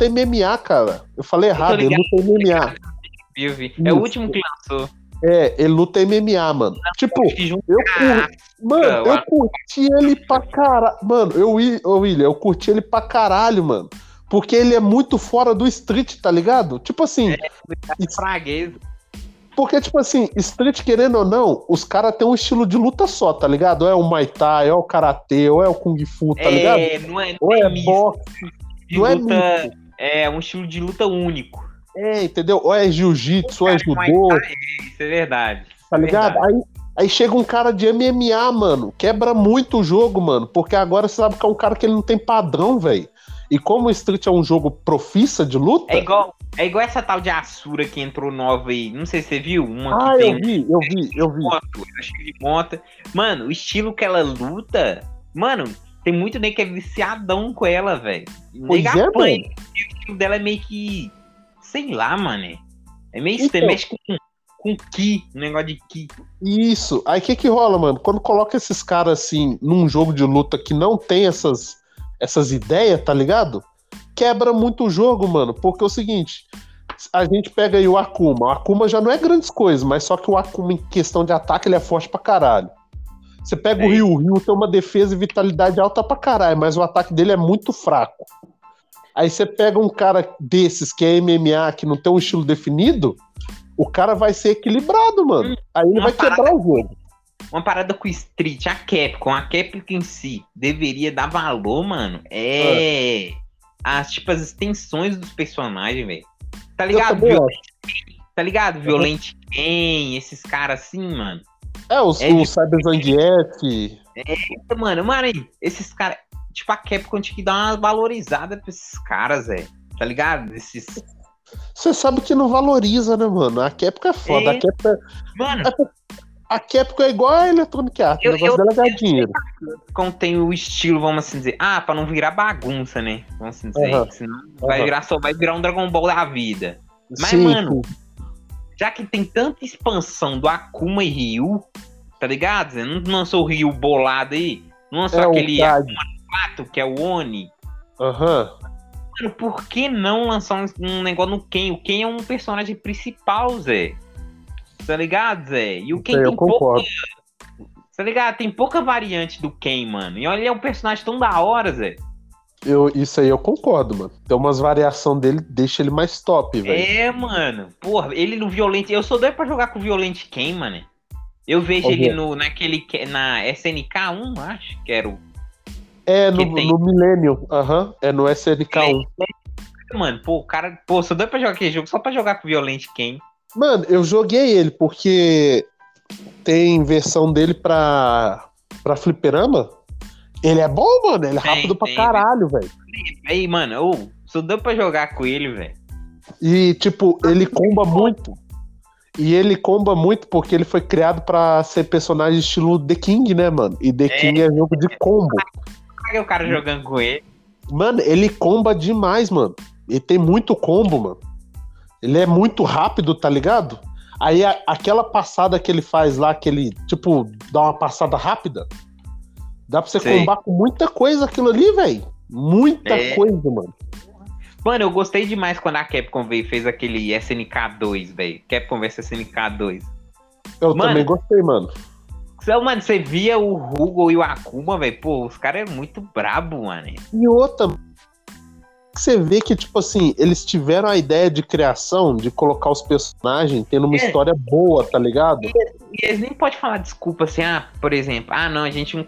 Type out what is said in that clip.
luta MMA, cara. Eu falei errado, ele luta MMA. Eu vi. É o último que lançou. É, ele luta MMA, mano. Tipo, eu curti, mano, eu curti ele pra caralho. Mano, eu, William, eu curti ele pra caralho, mano. Porque ele é muito fora do street, tá ligado? Tipo assim. É, fraguês. Porque, tipo assim, street, querendo ou não, os caras têm um estilo de luta só, tá ligado? Ou é o Muay Thai, ou é o Karatê, ou é o Kung Fu, tá é, ligado? Não é, não ou é, é boxe. Não é luta, é, é um estilo de luta único. É, entendeu? Ou é jiu-jitsu, ou é judô. Isso é verdade. Tá ligado? Verdade. Aí, aí chega um cara de MMA, mano. Quebra muito o jogo, mano. Porque agora você sabe que é um cara que ele não tem padrão, velho. E como o Street é um jogo profissa de luta. É igual, é igual essa tal de Asura que entrou nova aí. Não sei se você viu. Uma ah, eu vi, eu vi, eu vi. Moto, de moto. Mano, o estilo que ela luta. Mano, tem muito nem que é viciadão com ela, velho. Nega é, apanha. O estilo dela é meio que sei lá, mano. É meio então, mexe com, com ki, um negócio de ki. Isso. Aí o que que rola, mano? Quando coloca esses caras assim num jogo de luta que não tem essas, essas ideias, tá ligado? Quebra muito o jogo, mano. Porque é o seguinte. A gente pega aí o Akuma. O Akuma já não é grandes coisas, mas só que o Akuma, em questão de ataque, ele é forte pra caralho. Você pega é. o Ryu, o Ryu tem uma defesa e vitalidade alta pra caralho, mas o ataque dele é muito fraco. Aí você pega um cara desses que é MMA, que não tem um estilo definido, o cara vai ser equilibrado, mano. Aí ele vai parada, quebrar o jogo. Uma parada com o Street, a Capcom, a Capcom em si, deveria dar valor, mano. É. é. As, tipo, as extensões dos personagens, velho. Tá ligado? Violent, tá ligado? Uhum. Violent Ken, esses caras assim, mano. É, os, é, o Cyber Zangief. É, mano, mano, esses caras tipo, a Capcom tinha que dar uma valorizada pra esses caras, velho. Tá ligado? Esses. Você sabe que não valoriza, né, mano? A Capcom é foda. É... A Capcom é... Mano. A Capcom é igual a Electronic Arts. o negócio dela é dinheiro. Como tem o estilo, vamos assim dizer. Ah, pra não virar bagunça, né? Vamos assim dizer. Uhum. Senão uhum. vai, virar só, vai virar um Dragon Ball da vida. Mas, sim, mano. Já que tem tanta expansão do Akuma e Ryu, tá ligado? Não lançou o Ryu bolado aí? Não lançou é aquele Akuma que é o Oni. Aham. Uhum. Mano, por que não lançar um, um, negócio no Ken? O Ken é um personagem principal, Zé. Tá ligado, Zé? E o Ken tem pouca. Tá ligado? Tem pouca variante do Ken, mano. E olha, ele é um personagem tão da hora, Zé. Eu, isso aí eu concordo, mano. Tem umas variação dele, deixa ele mais top, velho. É, mano. Porra, ele no Violente. Eu sou doido pra jogar com o Violente Ken, mano. Eu vejo ele no, naquele. Na SNK1, acho que era o é, no, no Millennium. Aham. Uhum, é no SNK1. Mano, pô, o cara. Pô, só deu pra jogar aquele jogo só pra jogar com Violent Ken. Mano, eu joguei ele porque tem versão dele pra, pra fliperama. Ele é bom, mano. Ele é rápido tem, pra tem, caralho, velho. Aí, mano, oh, só deu pra jogar com ele, velho. E, tipo, ele comba muito. E ele comba muito porque ele foi criado para ser personagem estilo The King, né, mano? E The é, King é jogo de combo o cara jogando com ele. Mano, ele comba demais, mano. Ele tem muito combo, mano. Ele é muito rápido, tá ligado? Aí a, aquela passada que ele faz lá, que ele, tipo, dá uma passada rápida, dá pra você Sim. combar com muita coisa aquilo ali, velho. Muita é. coisa, mano. Mano, eu gostei demais quando a Capcom veio fez aquele SNK 2, velho. Capcom vs SNK 2. Eu mano, também gostei, mano. Mano, você via o Hugo e o Akuma, velho. Pô, os caras é muito brabo, mano. E outra. Você vê que, tipo assim, eles tiveram a ideia de criação, de colocar os personagens tendo uma é. história boa, tá ligado? E, e eles nem podem falar desculpa assim, ah, por exemplo, ah, não, a gente não